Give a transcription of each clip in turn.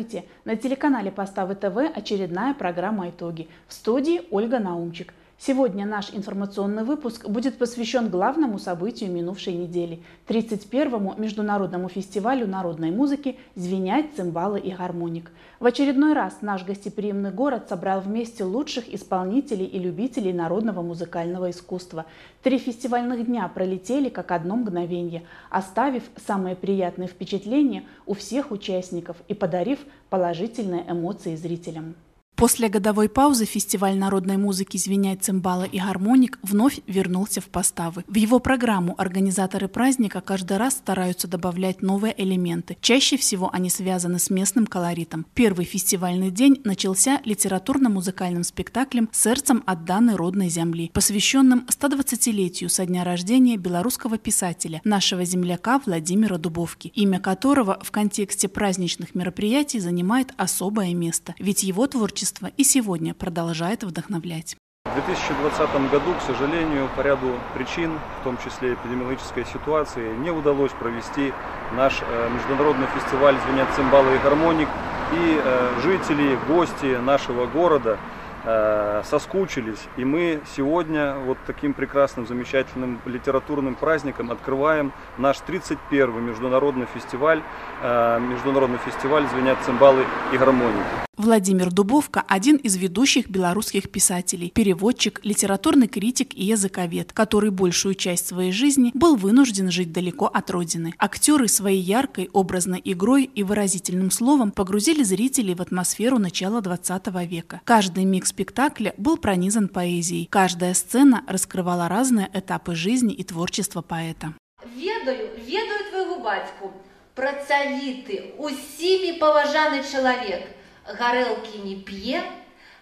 Здравствуйте! На телеканале Поставы ТВ очередная программа «Итоги». В студии Ольга Наумчик. Сегодня наш информационный выпуск будет посвящен главному событию минувшей недели – 31-му Международному фестивалю народной музыки «Звенять цимбалы и гармоник». В очередной раз наш гостеприимный город собрал вместе лучших исполнителей и любителей народного музыкального искусства. Три фестивальных дня пролетели как одно мгновение, оставив самые приятные впечатления у всех участников и подарив положительные эмоции зрителям. После годовой паузы фестиваль народной музыки «Звенять цимбалы и гармоник» вновь вернулся в поставы. В его программу организаторы праздника каждый раз стараются добавлять новые элементы. Чаще всего они связаны с местным колоритом. Первый фестивальный день начался литературно-музыкальным спектаклем «Сердцем отданной родной земли», посвященным 120-летию со дня рождения белорусского писателя, нашего земляка Владимира Дубовки, имя которого в контексте праздничных мероприятий занимает особое место, ведь его творчество творчество и сегодня продолжает вдохновлять. В 2020 году, к сожалению, по ряду причин, в том числе эпидемиологической ситуации, не удалось провести наш э, международный фестиваль «Звенят цимбалы и гармоник». И э, жители, гости нашего города соскучились. И мы сегодня вот таким прекрасным, замечательным литературным праздником открываем наш 31-й международный фестиваль, международный фестиваль «Звенят цимбалы и гармоники». Владимир Дубовка – один из ведущих белорусских писателей, переводчик, литературный критик и языковед, который большую часть своей жизни был вынужден жить далеко от родины. Актеры своей яркой, образной игрой и выразительным словом погрузили зрителей в атмосферу начала XX века. Каждый миг спектакля был пронизан поэзией. Каждая сцена раскрывала разные этапы жизни и творчества поэта. Ведаю, ведаю твоего батьку, працавіты, усімі паважаны чалавек – гарэлкі не п'е,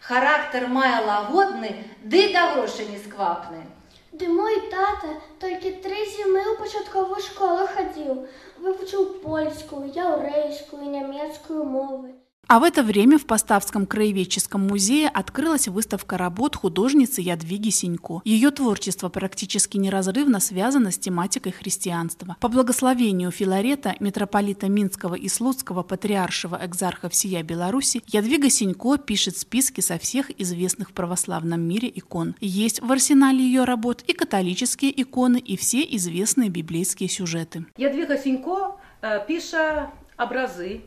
характар мае лагодны, ды да грошай не сквапны. Ды мой тата толькі тры зімы ў пачатковую школу хадзіў, вывучыў польскую, яўрэйскую, нямецкую мовы. А в это время в Поставском краеведческом музее открылась выставка работ художницы Ядвиги Синько. Ее творчество практически неразрывно связано с тематикой христианства. По благословению Филарета, митрополита Минского и Слуцкого патриаршего экзарха всея Беларуси, Ядвига Синько пишет списки со всех известных в православном мире икон. Есть в арсенале ее работ и католические иконы, и все известные библейские сюжеты. Ядвига Синько э, пишет образы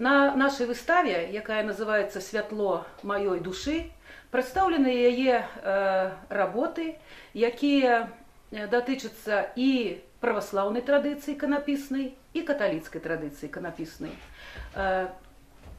на нашай выставе, якая называецца святло маёй душы, прадстаўлены яе э, работы, якія датычацца і праваслаўнай традыцыі иканапіснай і каталіцкай традыцыі иканапіснай. Э,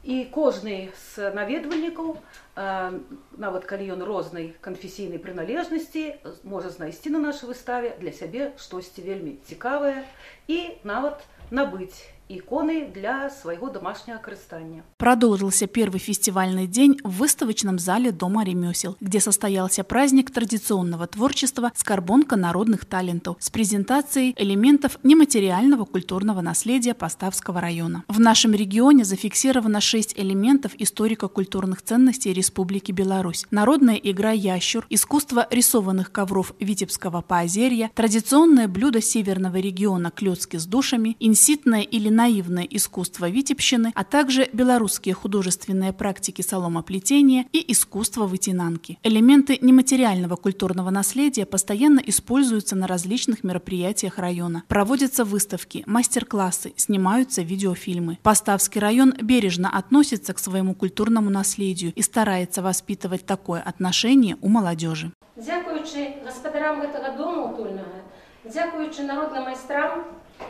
і кожны з наведвальнікаў, э, нават калі ён рознай канфесійнай прыналежнасці, можа знайсці на нашай выставе для сябе штосьці вельмі цікавае і нават набыць иконы для своего домашнего крыстания. Продолжился первый фестивальный день в выставочном зале Дома ремесел, где состоялся праздник традиционного творчества «Скорбонка народных талентов» с презентацией элементов нематериального культурного наследия Поставского района. В нашем регионе зафиксировано шесть элементов историко-культурных ценностей Республики Беларусь. Народная игра «Ящур», искусство рисованных ковров Витебского поозерья, традиционное блюдо северного региона «Клёцки с душами», инситное или наивное искусство витебщины, а также белорусские художественные практики соломоплетения и искусство вытянанки. Элементы нематериального культурного наследия постоянно используются на различных мероприятиях района. Проводятся выставки, мастер-классы, снимаются видеофильмы. Поставский район бережно относится к своему культурному наследию и старается воспитывать такое отношение у молодежи. Дякуючи господарам этого дома утульного, дякуючи народным майстрам,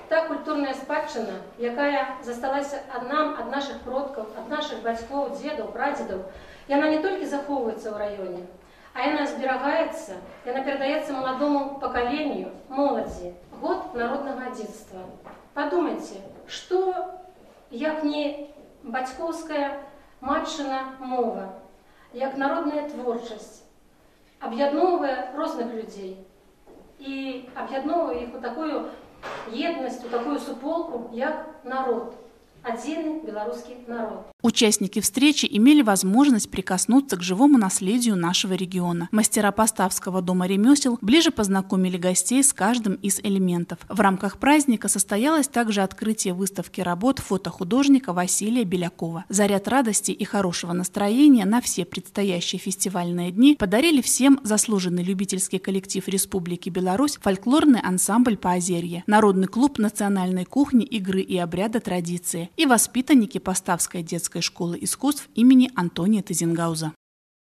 та культурная спадчына, якая засталася ад нам, ад наших продкаў, ад наших бацькоў, дзедаў, прадзедаў, яна не толькі захоўваецца ў раёне, а яна зберагаецца, яна перадаецца маладому пакаленню, моладзі, год народнага адзінства. Падумайце, што як не бацькоўская матчына мова, як народная творчасць, аб'ядноўвае розных людзей і аб'ядноўвае іх у такую єдність, у таку суполку, як народ. Адзіны беларускі народ. Участники встречи имели возможность прикоснуться к живому наследию нашего региона. Мастера Поставского дома ремесел ближе познакомили гостей с каждым из элементов. В рамках праздника состоялось также открытие выставки работ фотохудожника Василия Белякова. Заряд радости и хорошего настроения на все предстоящие фестивальные дни подарили всем заслуженный любительский коллектив Республики Беларусь фольклорный ансамбль «Поозерье», народный клуб национальной кухни, игры и обряда традиции и воспитанники Поставской детской школы искусств имени Антония Тазингауза.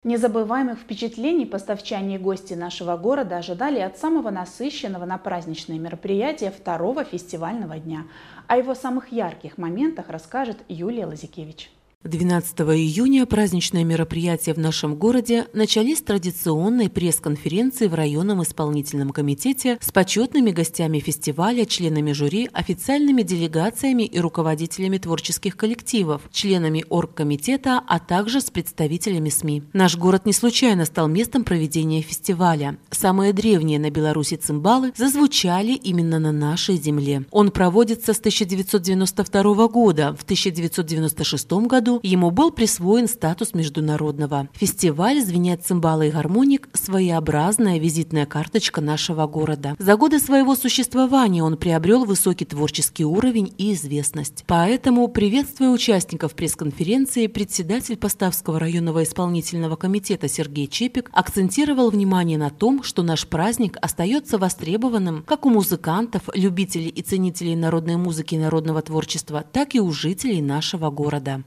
Незабываемых впечатлений поставчане и гости нашего города ожидали от самого насыщенного на праздничные мероприятия второго фестивального дня. О его самых ярких моментах расскажет Юлия Лазикевич. 12 июня праздничные мероприятия в нашем городе начались традиционной пресс-конференции в районном исполнительном комитете с почетными гостями фестиваля, членами жюри, официальными делегациями и руководителями творческих коллективов, членами оргкомитета, а также с представителями СМИ. Наш город не случайно стал местом проведения фестиваля. Самые древние на Беларуси цимбалы зазвучали именно на нашей земле. Он проводится с 1992 года. В 1996 году году ему был присвоен статус международного. Фестиваль «Звенят цимбалы и гармоник» – своеобразная визитная карточка нашего города. За годы своего существования он приобрел высокий творческий уровень и известность. Поэтому, приветствуя участников пресс-конференции, председатель Поставского районного исполнительного комитета Сергей Чепик акцентировал внимание на том, что наш праздник остается востребованным как у музыкантов, любителей и ценителей народной музыки и народного творчества, так и у жителей нашего города.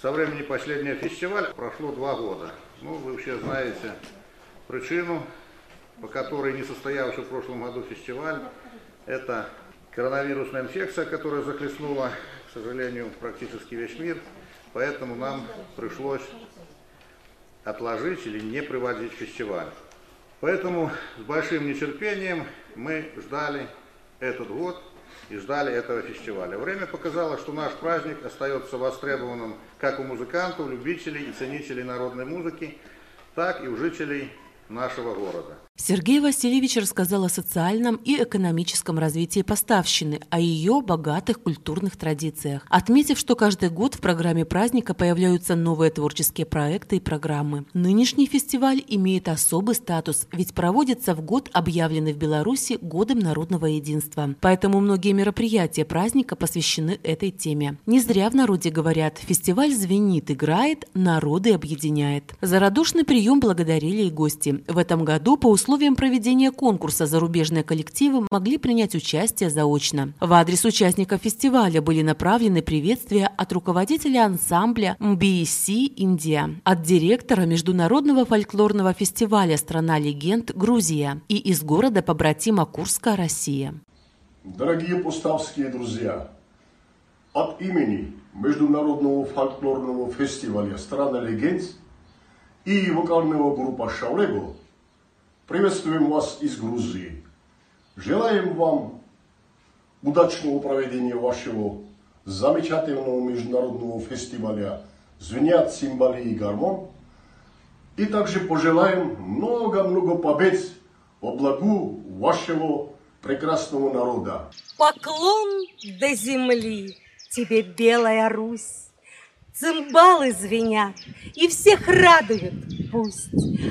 Со времени последнего фестиваля прошло два года. Ну, вы все знаете причину, по которой не состоялся в прошлом году фестиваль. Это коронавирусная инфекция, которая захлестнула, к сожалению, практически весь мир. Поэтому нам пришлось отложить или не проводить фестиваль. Поэтому с большим нетерпением мы ждали этот год и ждали этого фестиваля. Время показало, что наш праздник остается востребованным как у музыкантов, любителей и ценителей народной музыки, так и у жителей нашего города. Сергей Васильевич рассказал о социальном и экономическом развитии поставщины, о ее богатых культурных традициях, отметив, что каждый год в программе праздника появляются новые творческие проекты и программы. Нынешний фестиваль имеет особый статус, ведь проводится в год, объявленный в Беларуси Годом народного единства. Поэтому многие мероприятия праздника посвящены этой теме. Не зря в народе говорят «фестиваль звенит, играет, народы объединяет». За радушный прием благодарили и гости. В этом году по условиям условиям проведения конкурса зарубежные коллективы могли принять участие заочно. В адрес участников фестиваля были направлены приветствия от руководителя ансамбля MBC Индия, от директора Международного фольклорного фестиваля «Страна легенд» Грузия и из города побратима Курска Россия. Дорогие пуставские друзья, от имени Международного фольклорного фестиваля «Страна легенд» и вокального группа «Шаулего» Приветствуем вас из Грузии. Желаем вам удачного проведения вашего замечательного международного фестиваля «Звенят цимбали и гармон». И также пожелаем много-много побед во благу вашего прекрасного народа. Поклон до земли тебе, Белая Русь! Цимбалы звенят, и всех радуют пусть.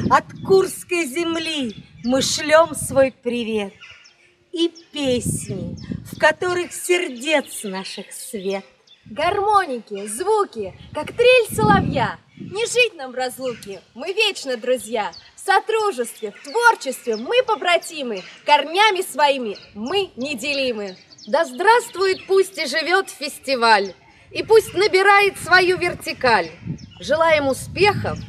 От Курской земли мы шлем свой привет и песни, в которых сердец наших свет. Гармоники, звуки, как трель соловья. Не жить нам в разлуке, мы вечно друзья. В сотрудничестве, в творчестве мы побратимы, корнями своими мы неделимы. Да здравствует, пусть и живет фестиваль! И пусть набирает свою вертикаль. Желаем успехов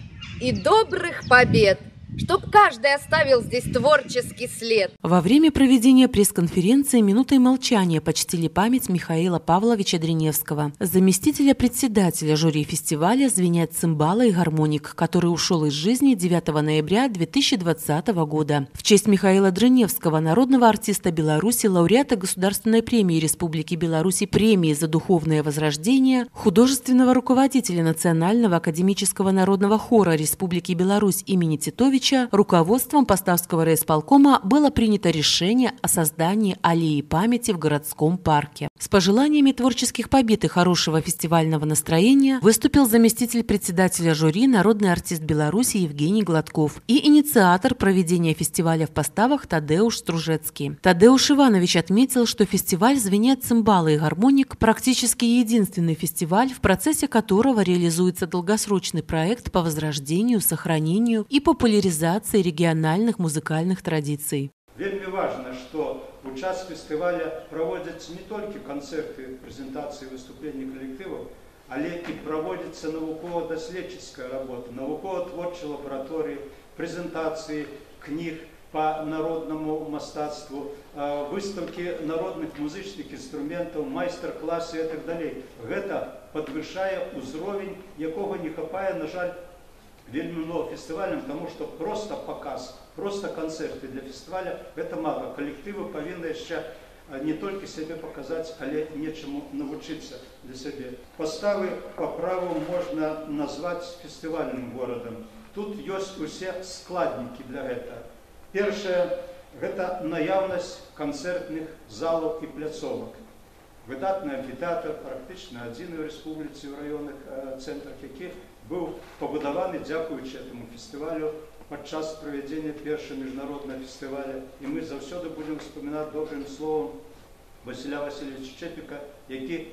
и добрых побед чтоб каждый оставил здесь творческий след. Во время проведения пресс-конференции минутой молчания почтили память Михаила Павловича Дреневского, заместителя председателя жюри фестиваля «Звенят цимбалы и гармоник», который ушел из жизни 9 ноября 2020 года. В честь Михаила Дреневского, народного артиста Беларуси, лауреата Государственной премии Республики Беларуси премии за духовное возрождение, художественного руководителя Национального академического народного хора Республики Беларусь имени Титовича Станкевича руководством Поставского райисполкома было принято решение о создании аллеи памяти в городском парке. С пожеланиями творческих побед и хорошего фестивального настроения выступил заместитель председателя жюри, народный артист Беларуси Евгений Гладков и инициатор проведения фестиваля в поставах Тадеуш Стружецкий. Тадеуш Иванович отметил, что фестиваль «Звенят цимбалы и гармоник» практически единственный фестиваль, в процессе которого реализуется долгосрочный проект по возрождению, сохранению и популяризации региональных музыкальных традиций. Вельми важно, что у час фестиваля проводяться не только концерты, презентации, выступления коллективов, але і проводиться науково-дослідчицька робота, науково-творчі лабораторії, презентації книг по народному мастацтву, выставки народных музычных инструментов, майстар-классы и так далее. Это подвышае ўзровень, якога не хапае, на жаль, вельмі многа фестывалям таму што проста паказ проста канцэрты для фестываля гэта мала калектывы павінны яшчэ не толькі сябе паказаць але нечаму навучыцца для сябе паставы по праву можна назваць фестывальным горадам тут ёсць усе складнікі для гэта першае гэта наяўнасць канцэртных залаў і пляцовак выдатны амфітэатр практычна адзіны ў рэспубліцы ў раённых э, цэнтрах якіх який був побудований, дякуючи этому фестивалю, подчас проведення першого міжнародного фестиваля. І ми завсюди будемо вспоминати добрим словом Василя Васильовича Чепіка, який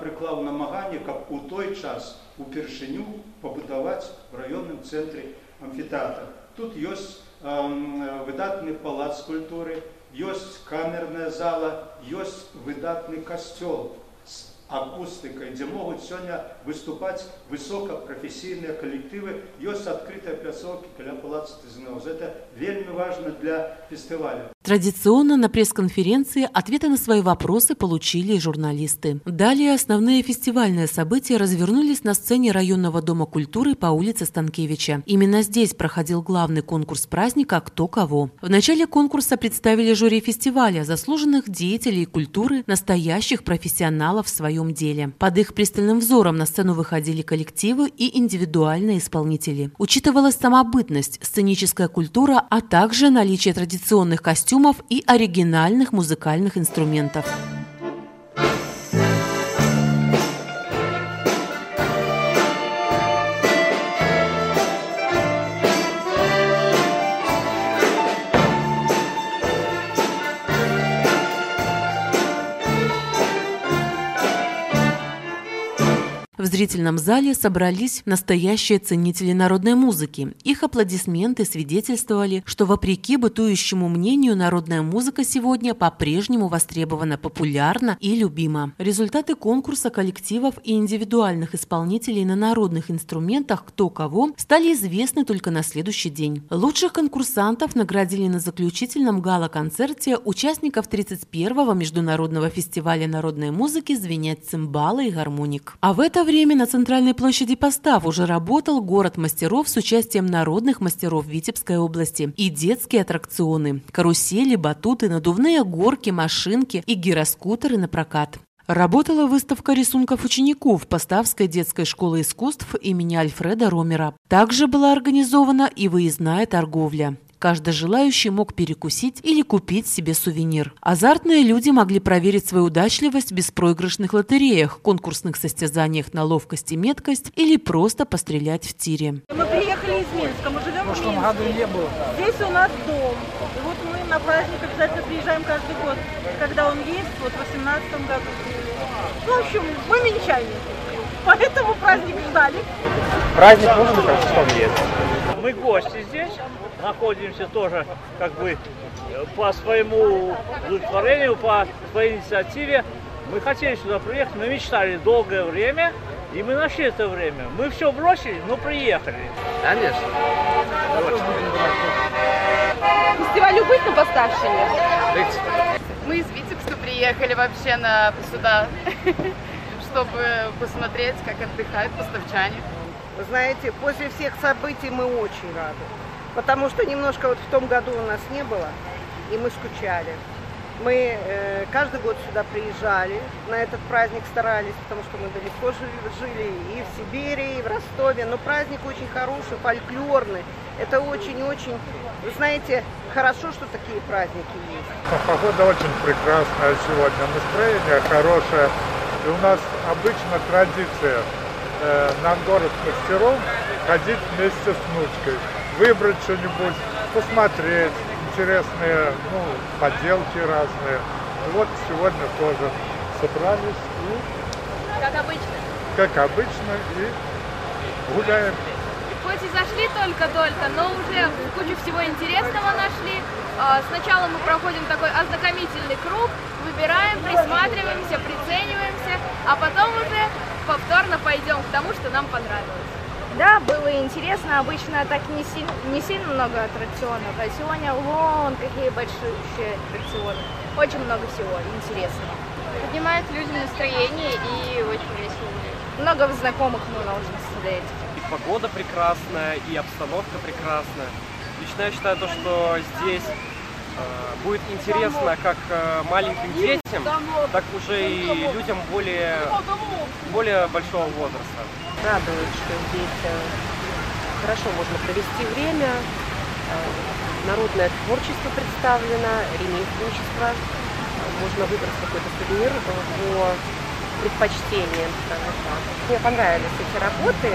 приклав намагання, як у той час у Першиню побудувати в районному центрі амфітеатр. Тут є э, видатний палац культури, есть камерная зала, есть выдатный костел с акустикой, где могут сегодня выступать высокопрофессийные коллективы. Есть открытая пляцовка для Палаца Тизинауз. Это вельми важно для фестиваля. Традиционно на пресс-конференции ответы на свои вопросы получили журналисты. Далее основные фестивальные события развернулись на сцене районного дома культуры по улице Станкевича. Именно здесь проходил главный конкурс праздника «Кто кого». В начале конкурса представили жюри фестиваля заслуженных деятелей культуры, настоящих профессионалов в своем деле. Под их пристальным взором на сцену выходили коллективы и индивидуальные исполнители. Учитывалась самобытность, сценическая культура, а также наличие традиционных костюмов и оригинальных музыкальных инструментов. Зрительном зале собрались настоящие ценители народной музыки. Их аплодисменты свидетельствовали, что вопреки бытующему мнению народная музыка сегодня по-прежнему востребована, популярна и любима. Результаты конкурса коллективов и индивидуальных исполнителей на народных инструментах «Кто кого» стали известны только на следующий день. Лучших конкурсантов наградили на заключительном гала-концерте участников 31-го международного фестиваля народной музыки «Звенят цимбалы и гармоник». А в это время на центральной площади Постав уже работал город мастеров с участием народных мастеров Витебской области и детские аттракционы – карусели, батуты, надувные горки, машинки и гироскутеры на прокат. Работала выставка рисунков учеников Поставской детской школы искусств имени Альфреда Ромера. Также была организована и выездная торговля. Каждый желающий мог перекусить или купить себе сувенир. Азартные люди могли проверить свою удачливость в беспроигрышных лотереях, конкурсных состязаниях на ловкость и меткость или просто пострелять в тире. Мы приехали из Минска, мы живем в прошлом Минске. году не было. Здесь у нас дом. И вот мы на праздник обязательно приезжаем каждый год, когда он есть, вот в 18 году. Ну, в общем, мы минчане. Поэтому праздник ждали. Праздник нужен, как вспомнить. Мы гости здесь, находимся тоже как бы по своему удовлетворению, по своей инициативе. Мы хотели сюда приехать, мы мечтали долгое время, и мы нашли это время. Мы все бросили, но приехали. Конечно. Фестивалю быть на Поставщине? Быть. Мы из Витебска приехали вообще на, сюда, чтобы посмотреть, как отдыхают поставчане. Вы знаете, после всех событий мы очень рады. Потому что немножко вот в том году у нас не было, и мы скучали. Мы э, каждый год сюда приезжали, на этот праздник старались, потому что мы далеко жили, жили и в Сибири, и в Ростове. Но праздник очень хороший, фольклорный. Это очень-очень, вы знаете, хорошо, что такие праздники есть. Погода очень прекрасная сегодня, настроение хорошее. И у нас обычно традиция э, на город мастеров ходить вместе с внучкой, выбрать что-нибудь, посмотреть, интересные ну, поделки разные. Вот сегодня тоже собрались и... Как обычно. Как обычно, и гуляем. Хоть и зашли только-только, но уже кучу всего интересного нашли. А, сначала мы проходим такой ознакомительный круг, выбираем, присматриваемся, прицениваемся, а потом уже повторно пойдем к тому, что нам понравилось. Да, было интересно. Обычно так не, сильно, не сильно много аттракционов, а сегодня вон какие большие аттракционы. Очень много всего интересного. Поднимает людям настроение и очень весело. Много знакомых мы должны смотреть. И погода прекрасная, и обстановка прекрасная. Лично я считаю то, что здесь э, будет интересно как э, маленьким детям, так уже и людям более, более большого возраста. Радует, что здесь э, хорошо можно провести время, э, народное творчество представлено, ремесленничество, можно выбрать какой-то сувенир по предпочтениям, скажем так. Мне понравились эти работы.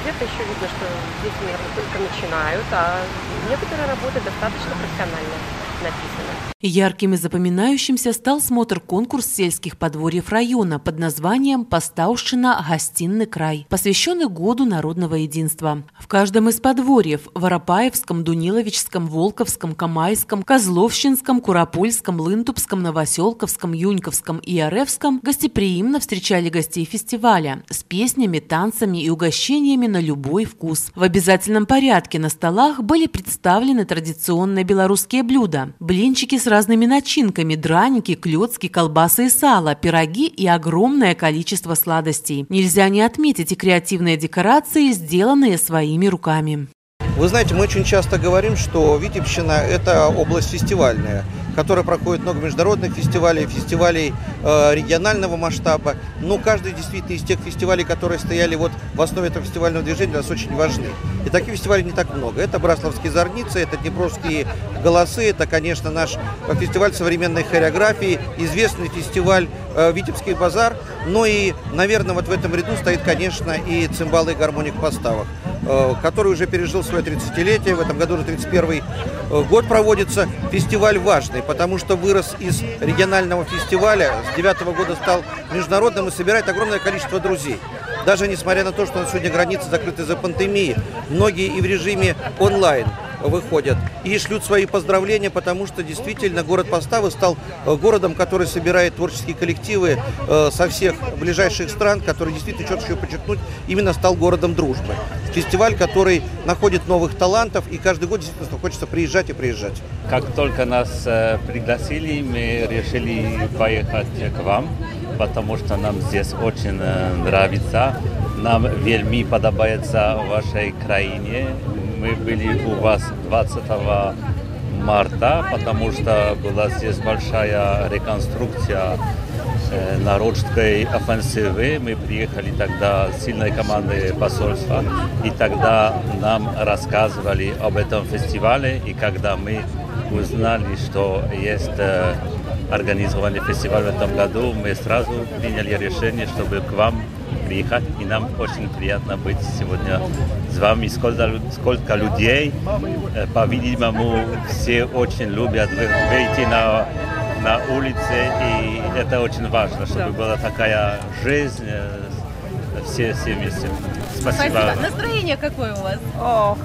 Где-то еще видно, что здесь, наверное, только начинают, а некоторые работы достаточно профессионально написаны. Ярким и запоминающимся стал смотр-конкурс сельских подворьев района под названием «Поставщина. Гостиный край», посвященный Году народного единства. В каждом из подворьев – Воропаевском, Дуниловичском, Волковском, Камайском, Козловщинском, Куропольском, Лынтупском, Новоселковском, Юньковском и Оревском – гостеприимно встречали гостей фестиваля с песнями, танцами и угощениями на любой вкус. В обязательном порядке на столах были представлены традиционные белорусские блюда – блинчики с разными начинками, драники, клетки, колбасы и сало, пироги и огромное количество сладостей. Нельзя не отметить и креативные декорации, сделанные своими руками. Вы знаете, мы очень часто говорим, что Витебщина – это область фестивальная которая проходит много международных фестивалей, фестивалей э, регионального масштаба. Но каждый действительно из тех фестивалей, которые стояли вот в основе этого фестивального движения, для нас очень важны. И таких фестивалей не так много. Это Браславские зорницы, это Днепровские голосы, это, конечно, наш фестиваль современной хореографии, известный фестиваль э, Витебский базар. Но и, наверное, вот в этом ряду стоит, конечно, и цимбалы и гармоник в поставах, э, который уже пережил свое 30-летие. В этом году уже 31 э, год проводится. Фестиваль важный, потому что вырос из регионального фестиваля, с девятого года стал международным и собирает огромное количество друзей. Даже несмотря на то, что на сегодня границы закрыты за пандемией, многие и в режиме онлайн выходят и шлют свои поздравления, потому что действительно город Поставы стал э, городом, который собирает творческие коллективы э, со всех ближайших стран, который действительно, что еще подчеркнуть, именно стал городом дружбы. Фестиваль, который находит новых талантов, и каждый год действительно хочется приезжать и приезжать. Как только нас э, пригласили, мы решили поехать к вам потому что нам здесь очень нравится. Нам вельми подобается в вашей краине. Мы были у вас 20 марта, потому что была здесь большая реконструкция народской офенсивы. Мы приехали тогда с сильной командой посольства, и тогда нам рассказывали об этом фестивале, и когда мы узнали, что есть организовали фестиваль в этом году, мы сразу приняли решение, чтобы к вам приехать. И нам очень приятно быть сегодня с вами. Сколько, сколько людей, по-видимому, все очень любят выйти на, на улице. И это очень важно, чтобы была такая жизнь все, все вместе. Спасибо. Спасибо. Настроение какое у вас? Ох,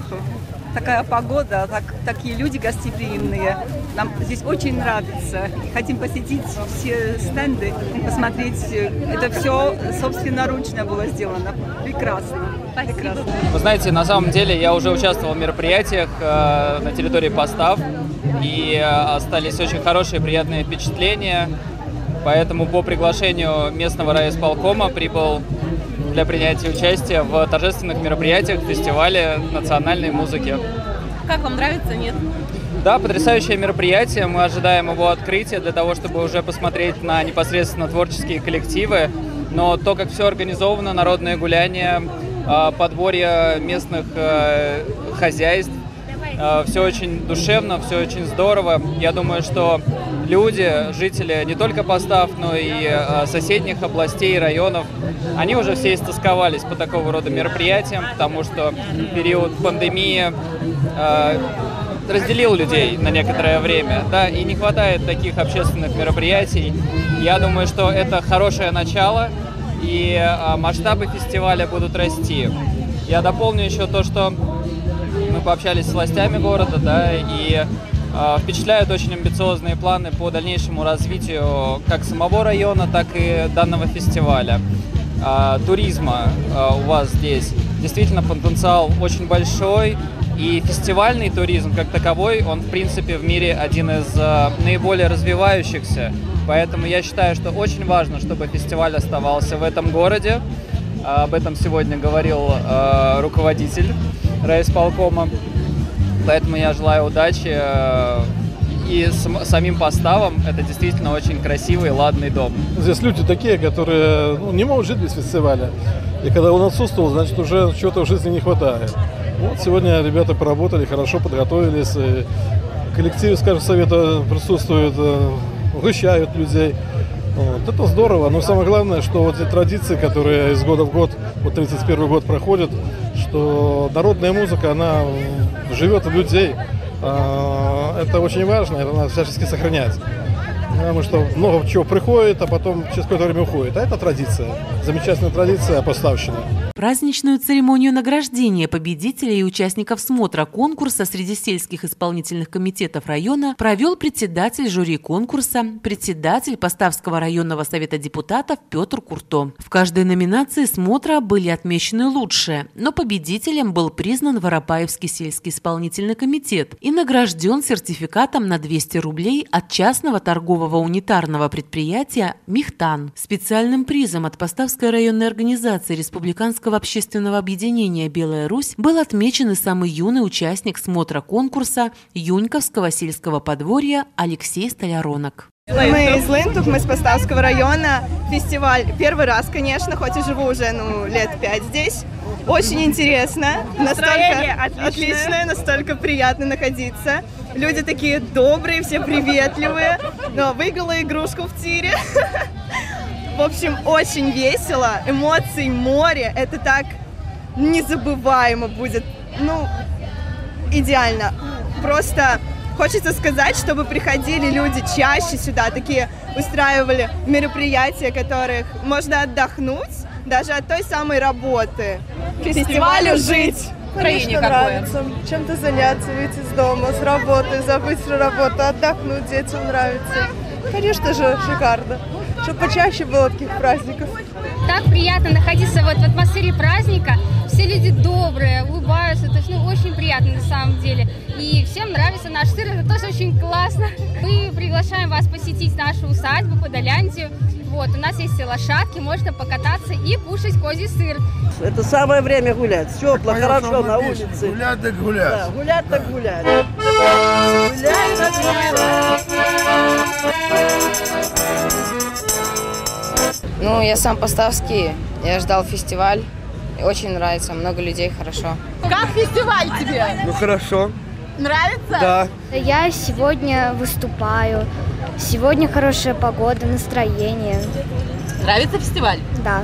такая погода, так, такие люди гостеприимные. Нам здесь очень нравится. Хотим посетить все стенды, посмотреть. Это все собственноручно было сделано. Прекрасно. Прекрасно. Вы знаете, на самом деле я уже участвовал в мероприятиях э, на территории постав, и э, остались очень хорошие, приятные впечатления. Поэтому по приглашению местного райисполкома прибыл для принятия участия в торжественных мероприятиях фестиваля национальной музыки. Как вам нравится, нет? Да, потрясающее мероприятие. Мы ожидаем его открытия для того, чтобы уже посмотреть на непосредственно творческие коллективы. Но то, как все организовано, народное гуляние, а, подборье местных э, хозяйств, Э, все очень душевно, все очень здорово. Я думаю, что люди, жители не только Постав, но и э, соседних областей, районов, они уже все истосковались по такого рода мероприятиям, потому что период пандемии разделил людей на некоторое время, да, и не хватает таких общественных мероприятий. Я думаю, что это хорошее начало, и масштабы фестиваля будут расти. Я дополню еще то, что мы пообщались с властями города, да, и э, впечатляют очень амбициозные планы по дальнейшему развитию как самого района, так и данного фестиваля. Э, туризма э, у вас здесь действительно потенциал очень большой, и фестивальный туризм как таковой, он в принципе в мире один из э, наиболее развивающихся. Поэтому я считаю, что очень важно, чтобы фестиваль оставался в этом городе. Об этом сегодня говорил э, руководитель райисполкома. Поэтому я желаю удачи. Э, и с самим поставом это действительно очень красивый, ладный дом. Здесь люди такие, которые ну, не могут жить без фестиваля. И когда он отсутствовал, значит, уже чего-то в жизни не хватает. Вот сегодня ребята поработали, хорошо подготовились. И коллектив, скажем, совета присутствует, э, угощают людей. Вот. Это здорово, но самое главное, что вот эти традиции, которые из года в год, вот 31 год проходят, что народная музыка, она живет в людей. А, это очень важно, это надо всячески сохранять. Потому что много чего приходит, а потом через какое-то время уходит. А это традиция. Замечательная традиция поставщина. Праздничную церемонию награждения победителей и участников смотра конкурса среди сельских исполнительных комитетов района провел председатель жюри конкурса, председатель Поставского районного совета депутатов Петр Курто. В каждой номинации смотра были отмечены лучшие, но победителем был признан Воропаевский сельский исполнительный комитет и награжден сертификатом на 200 рублей от частного торгового унитарного предприятия «Михтан». Специальным призом от Поставской районной организации Республиканского общественного объединения «Белая Русь» был отмечен и самый юный участник смотра конкурса Юньковского сельского подворья Алексей Столяронок. Мы из Линтух, мы с Поставского района. Фестиваль первый раз, конечно, хоть и живу уже ну, лет пять здесь. Очень интересно. Настолько отличное. отличное, настолько приятно находиться. Люди такие добрые, все приветливые. Но выиграла игрушку в тире. В общем, очень весело, эмоций море, это так незабываемо будет. Ну, идеально. Просто хочется сказать, чтобы приходили люди чаще сюда, такие устраивали мероприятия, которых можно отдохнуть даже от той самой работы. Фестивалю жить. Конечно, нравится. Чем-то заняться, выйти из дома, с работы, забыть про работу, отдохнуть, детям нравится. Конечно же, шикарно чтобы почаще было таких праздников. Так приятно находиться вот в атмосфере праздника. Все люди добрые, улыбаются. То есть, ну, очень приятно на самом деле. И всем нравится наш сыр. Это тоже очень классно. Мы приглашаем вас посетить нашу усадьбу Подоляндию. Вот, у нас есть лошадки, можно покататься и кушать козий сыр. Это самое время гулять. Тепло, хорошо на улице. Гулять так гулять. Да, гулять так гулять. Гулять так гулять. Ну, я сам поставский, я ждал фестиваль. Очень нравится, много людей, хорошо. Как фестиваль тебе? Ну, хорошо. Нравится? Да. Я сегодня выступаю. Сегодня хорошая погода, настроение. Нравится фестиваль? Да.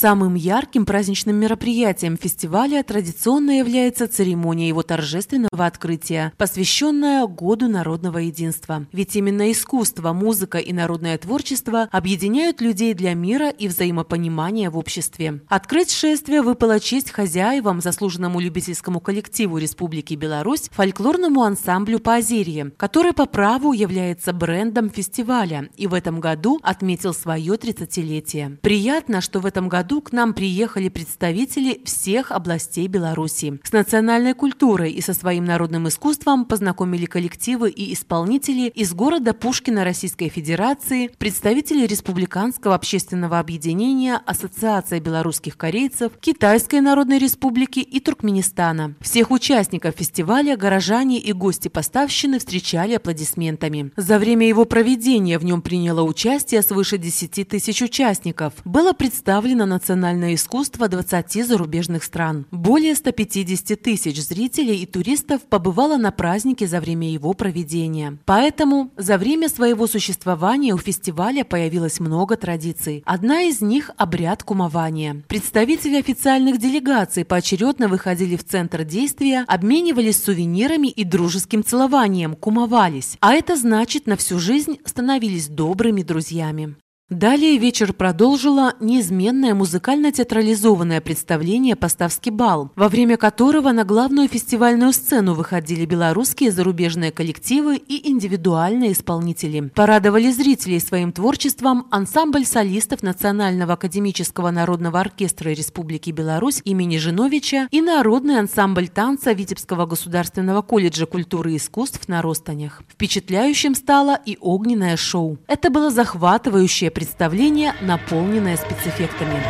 Самым ярким праздничным мероприятием фестиваля традиционно является церемония его торжественного открытия, посвященная Году народного единства. Ведь именно искусство, музыка и народное творчество объединяют людей для мира и взаимопонимания в обществе. Открыть шествие выпала честь хозяевам, заслуженному любительскому коллективу Республики Беларусь, фольклорному ансамблю «Поозерье», который по праву является брендом фестиваля и в этом году отметил свое 30-летие. Приятно, что в этом году году к нам приехали представители всех областей Беларуси. С национальной культурой и со своим народным искусством познакомили коллективы и исполнители из города Пушкина Российской Федерации, представители Республиканского общественного объединения Ассоциация белорусских корейцев, Китайской Народной Республики и Туркменистана. Всех участников фестиваля горожане и гости поставщины встречали аплодисментами. За время его проведения в нем приняло участие свыше 10 тысяч участников. Было представлено национальное искусство 20 зарубежных стран. Более 150 тысяч зрителей и туристов побывало на празднике за время его проведения. Поэтому за время своего существования у фестиваля появилось много традиций. Одна из них – обряд кумования. Представители официальных делегаций поочередно выходили в центр действия, обменивались сувенирами и дружеским целованием, кумовались. А это значит, на всю жизнь становились добрыми друзьями. Далее вечер продолжило неизменное музыкально-театрализованное представление «Поставский бал», во время которого на главную фестивальную сцену выходили белорусские зарубежные коллективы и индивидуальные исполнители. Порадовали зрителей своим творчеством ансамбль солистов Национального академического народного оркестра Республики Беларусь имени Жиновича и народный ансамбль танца Витебского государственного колледжа культуры и искусств на Ростанях. Впечатляющим стало и огненное шоу. Это было захватывающее представление, наполненное спецэффектами.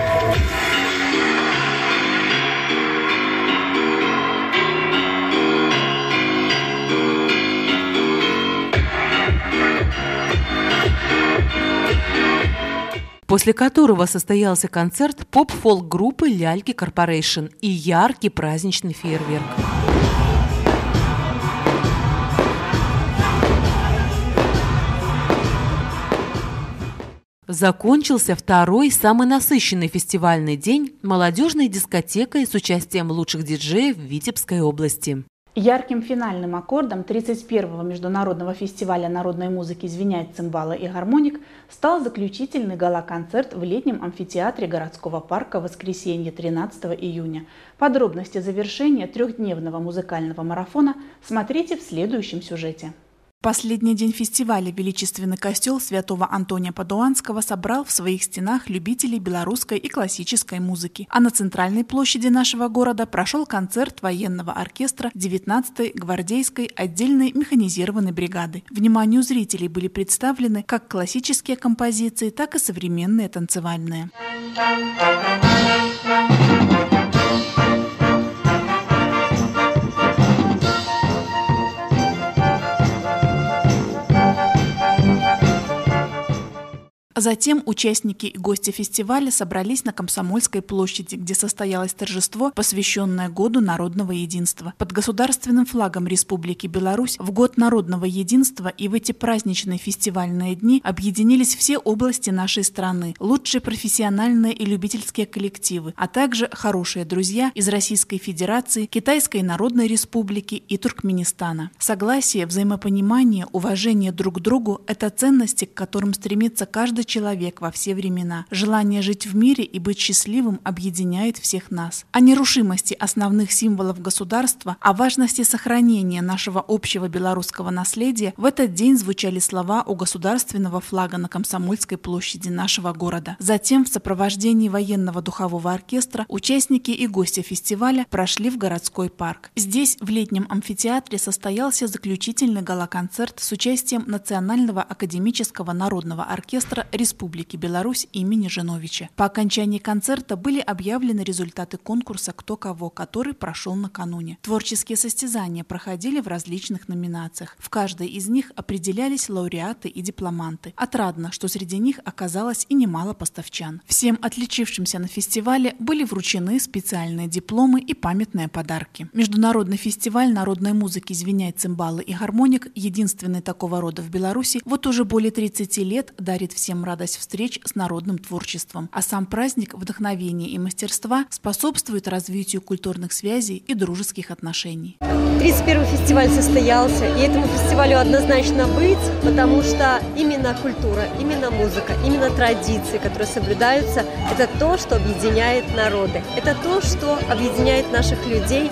после которого состоялся концерт поп-фолк-группы «Ляльки Корпорейшн» и яркий праздничный фейерверк. Закончился второй, самый насыщенный фестивальный день молодежной дискотекой с участием лучших диджеев Витебской области. Ярким финальным аккордом 31-го международного фестиваля народной музыки «Звенять цимбалы и гармоник» стал заключительный гала-концерт в летнем амфитеатре городского парка в воскресенье 13 июня. Подробности завершения трехдневного музыкального марафона смотрите в следующем сюжете. Последний день фестиваля Величественный костел святого Антония Падуанского собрал в своих стенах любителей белорусской и классической музыки. А на центральной площади нашего города прошел концерт военного оркестра 19-й гвардейской отдельной механизированной бригады. Вниманию зрителей были представлены как классические композиции, так и современные танцевальные. Затем участники и гости фестиваля собрались на Комсомольской площади, где состоялось торжество, посвященное Году народного единства. Под государственным флагом Республики Беларусь в Год народного единства и в эти праздничные фестивальные дни объединились все области нашей страны, лучшие профессиональные и любительские коллективы, а также хорошие друзья из Российской Федерации, Китайской Народной Республики и Туркменистана. Согласие, взаимопонимание, уважение друг к другу – это ценности, к которым стремится каждый человек во все времена. Желание жить в мире и быть счастливым объединяет всех нас. О нерушимости основных символов государства, о важности сохранения нашего общего белорусского наследия в этот день звучали слова у государственного флага на Комсомольской площади нашего города. Затем в сопровождении военного духового оркестра участники и гости фестиваля прошли в городской парк. Здесь, в летнем амфитеатре, состоялся заключительный гала-концерт с участием Национального академического народного оркестра Республики Беларусь имени Жиновича. По окончании концерта были объявлены результаты конкурса «Кто кого», который прошел накануне. Творческие состязания проходили в различных номинациях. В каждой из них определялись лауреаты и дипломанты. Отрадно, что среди них оказалось и немало поставчан. Всем отличившимся на фестивале были вручены специальные дипломы и памятные подарки. Международный фестиваль народной музыки «Звенять цимбалы и гармоник», единственный такого рода в Беларуси, вот уже более 30 лет дарит всем радость встреч с народным творчеством, а сам праздник вдохновения и мастерства способствует развитию культурных связей и дружеских отношений. 31 фестиваль состоялся, и этому фестивалю однозначно быть, потому что именно культура, именно музыка, именно традиции, которые соблюдаются, это то, что объединяет народы, это то, что объединяет наших людей,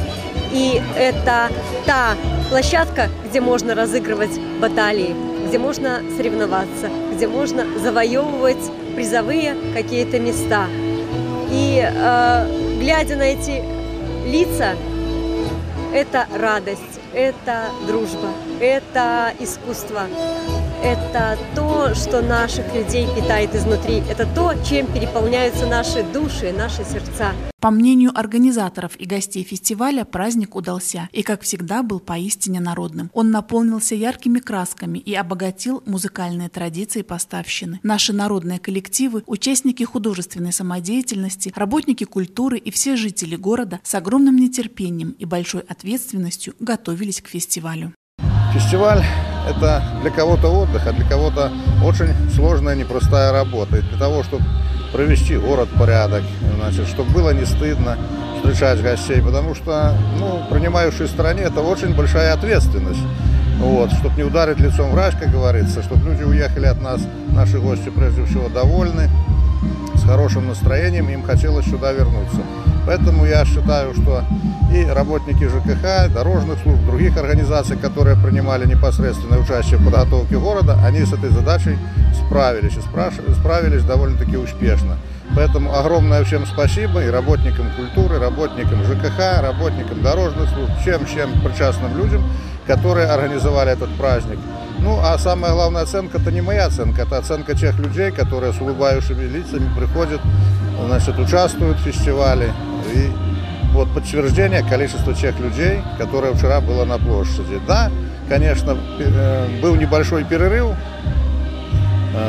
и это та площадка, где можно разыгрывать баталии, где можно соревноваться, где можно завоевывать призовые какие-то места. И э, глядя на эти лица, это радость, это дружба, это искусство, это то, что наших людей питает изнутри, это то, чем переполняются наши души, наши сердца. По мнению организаторов и гостей фестиваля, праздник удался и, как всегда, был поистине народным. Он наполнился яркими красками и обогатил музыкальные традиции поставщины. Наши народные коллективы, участники художественной самодеятельности, работники культуры и все жители города с огромным нетерпением и большой ответственностью готовились к фестивалю. Фестиваль – это для кого-то отдых, а для кого-то очень сложная, непростая работа. И для того, чтобы провести город в порядок, значит, чтобы было не стыдно встречать гостей, потому что, ну, принимающей стране это очень большая ответственность. Вот, чтобы не ударить лицом врач, как говорится, чтобы люди уехали от нас, наши гости прежде всего довольны, с хорошим настроением, им хотелось сюда вернуться. Поэтому я считаю, что и работники ЖКХ, дорожных служб, других организаций, которые принимали непосредственное участие в подготовке города, они с этой задачей справились и справились довольно-таки успешно. Поэтому огромное всем спасибо и работникам культуры, работникам ЖКХ, работникам дорожных служб, всем, всем причастным людям, которые организовали этот праздник. Ну, а самая главная оценка – это не моя оценка, это оценка тех людей, которые с улыбающими лицами приходят, значит, участвуют в фестивале, и вот подтверждение количества тех людей, которые вчера было на площади. Да, конечно, э, был небольшой перерыв,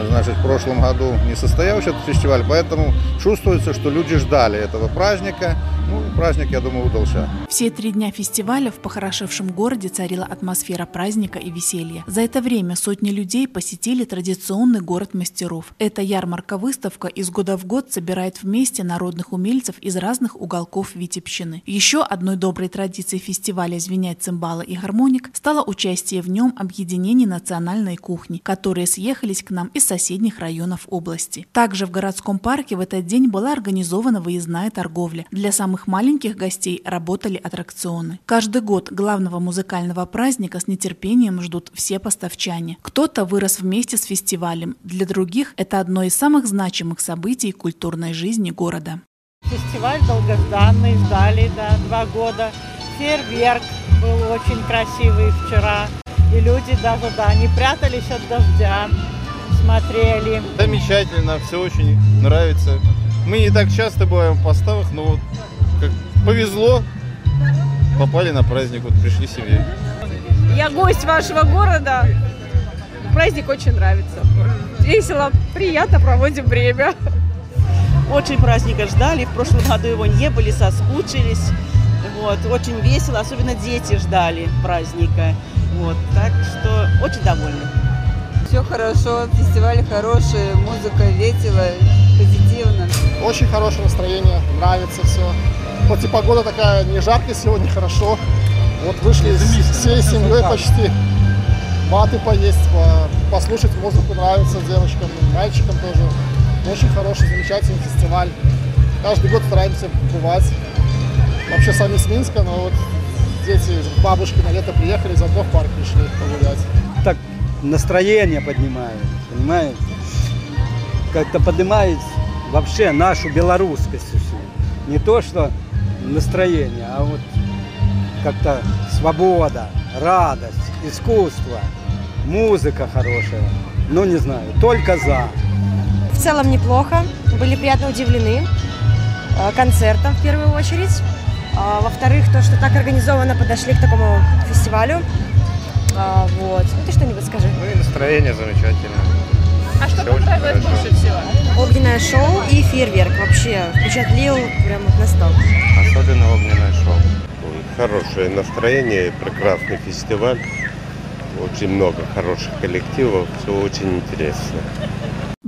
значит, в прошлом году не состоялся этот фестиваль, поэтому чувствуется, что люди ждали этого праздника. Ну, праздник, я думаю, удался. Все три дня фестиваля в похорошевшем городе царила атмосфера праздника и веселья. За это время сотни людей посетили традиционный город мастеров. Эта ярмарка-выставка из года в год собирает вместе народных умельцев из разных уголков Витебщины. Еще одной доброй традицией фестиваля «Звенять цимбалы и гармоник» стало участие в нем объединений национальной кухни, которые съехались к нам из соседних районов области. Также в городском парке в этот день была организована выездная торговля. Для самых маленьких гостей работали аттракционы. Каждый год главного музыкального праздника с нетерпением ждут все поставчане. Кто-то вырос вместе с фестивалем, для других это одно из самых значимых событий культурной жизни города. Фестиваль долгожданный, ждали да, два года. Фейерверк был очень красивый вчера. И люди даже, да, не прятались от дождя смотрели. Замечательно, все очень нравится. Мы не так часто бываем в поставах, но вот как повезло, попали на праздник, вот пришли семьей. Я гость вашего города. Праздник очень нравится. Весело, приятно проводим время. Очень праздника ждали. В прошлом году его не были, соскучились. Вот, очень весело, особенно дети ждали праздника. Вот, так что очень довольны. Все хорошо, фестиваль хороший, музыка весело, позитивно. Очень хорошее настроение, нравится все. Хоть и погода такая не жаркая сегодня, хорошо. Вот вышли всей семьей почти. Маты поесть, послушать музыку нравится девочкам, мальчикам тоже. Очень хороший, замечательный фестиваль. Каждый год стараемся бывать. Вообще сами с Минска, но вот дети, бабушки на лето приехали, заодно в парк пришли погулять. Настроение поднимает, понимаете? Как-то поднимает вообще нашу белорусскость всю. Не то, что настроение, а вот как-то свобода, радость, искусство, музыка хорошая. Ну, не знаю, только за. В целом неплохо. Были приятно удивлены э, концертом в первую очередь. А, во-вторых, то, что так организованно подошли к такому фестивалю. А, вот. Ну, ты что-нибудь скажи. Ну и настроение замечательное. А что Все понравилось больше всего? Огненное шоу и фейерверк. Вообще впечатлил прям вот настал. Особенно огненное шоу. Хорошее настроение, прекрасный фестиваль. Очень много хороших коллективов, все очень интересно.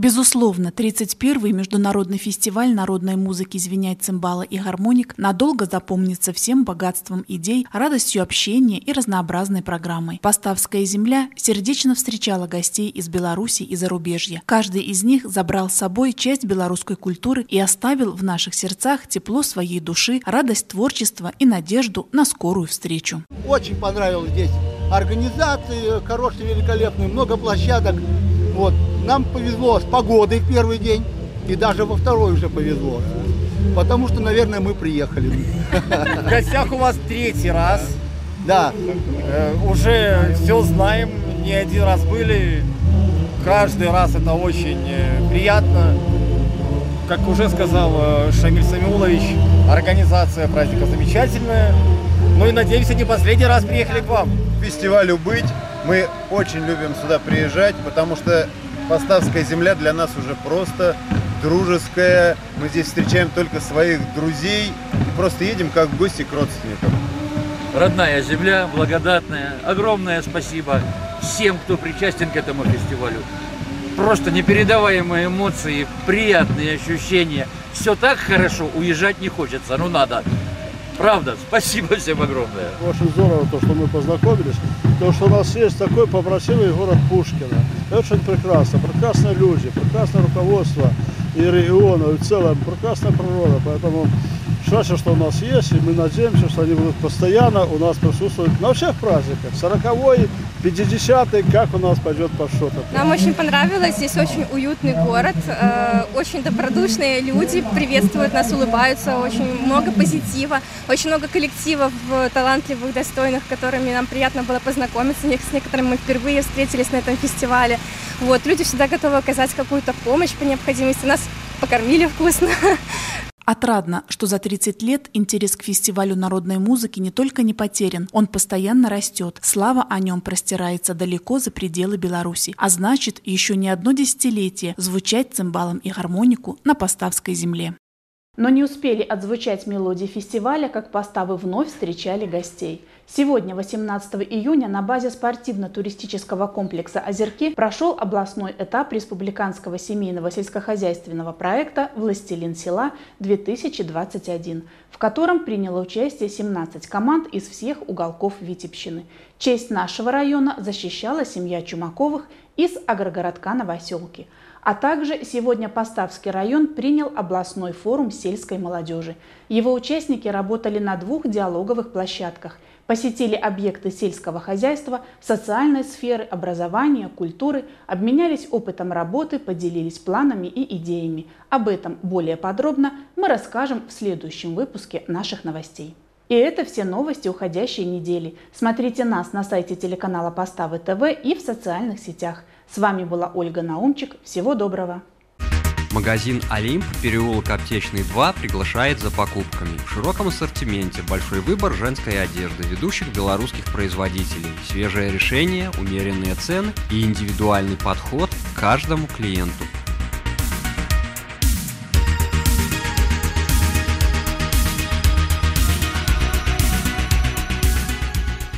Безусловно, 31-й международный фестиваль народной музыки «Звенять цимбала и гармоник» надолго запомнится всем богатством идей, радостью общения и разнообразной программой. Поставская земля сердечно встречала гостей из Беларуси и зарубежья. Каждый из них забрал с собой часть белорусской культуры и оставил в наших сердцах тепло своей души, радость творчества и надежду на скорую встречу. Очень понравилось здесь организации, хорошие, великолепные, много площадок. Вот. Нам повезло с погодой в первый день, и даже во второй уже повезло. потому что, наверное, мы приехали. В гостях у вас третий раз. Да. Э, уже все знаем, не один раз были. Каждый раз это очень э, приятно. Как уже сказал э, Шамиль Самиулович, организация праздника замечательная. Ну и надеемся, не последний раз приехали к вам. Фестивалю быть. Мы очень любим сюда приезжать, потому что Поставская земля для нас уже просто дружеская. Мы здесь встречаем только своих друзей и просто едем как гости к родственникам. Родная земля, благодатная. Огромное спасибо всем, кто причастен к этому фестивалю. Просто непередаваемые эмоции, приятные ощущения. Все так хорошо, уезжать не хочется, ну надо. Правда, спасибо всем огромное. Очень здорово то, что мы познакомились. То, что у нас есть такой попросимый город Пушкина. Это очень прекрасно. Прекрасные люди, прекрасное руководство и региона, и в целом прекрасная природа. Поэтому счастье, что у нас есть, и мы надеемся, что они будут постоянно у нас присутствовать на всех праздниках. 40-й, 50-й, как у нас пойдет по счету. Нам очень понравилось, здесь очень уютный город, э, очень добродушные люди приветствуют нас, улыбаются, очень много позитива, очень много коллективов талантливых, достойных, которыми нам приятно было познакомиться, с некоторыми мы впервые встретились на этом фестивале. Вот, люди всегда готовы оказать какую-то помощь по необходимости, нас покормили вкусно. Отрадно, что за 30 лет интерес к фестивалю народной музыки не только не потерян, он постоянно растет. Слава о нем простирается далеко за пределы Беларуси, а значит, еще не одно десятилетие звучать цимбалом и гармонику на Поставской земле. Но не успели отзвучать мелодии фестиваля, как поставы вновь встречали гостей. Сегодня, 18 июня, на базе спортивно-туристического комплекса «Озерки» прошел областной этап республиканского семейного сельскохозяйственного проекта «Властелин села-2021», в котором приняло участие 17 команд из всех уголков Витебщины. Честь нашего района защищала семья Чумаковых из агрогородка Новоселки – а также сегодня Поставский район принял областной форум сельской молодежи. Его участники работали на двух диалоговых площадках, посетили объекты сельского хозяйства, социальной сферы, образования, культуры, обменялись опытом работы, поделились планами и идеями. Об этом более подробно мы расскажем в следующем выпуске наших новостей. И это все новости уходящей недели. Смотрите нас на сайте телеканала Поставы ТВ и в социальных сетях. С вами была Ольга Наумчик. Всего доброго! Магазин «Олимп», переулок Аптечный 2 приглашает за покупками. В широком ассортименте большой выбор женской одежды ведущих белорусских производителей, свежее решение, умеренные цены и индивидуальный подход к каждому клиенту.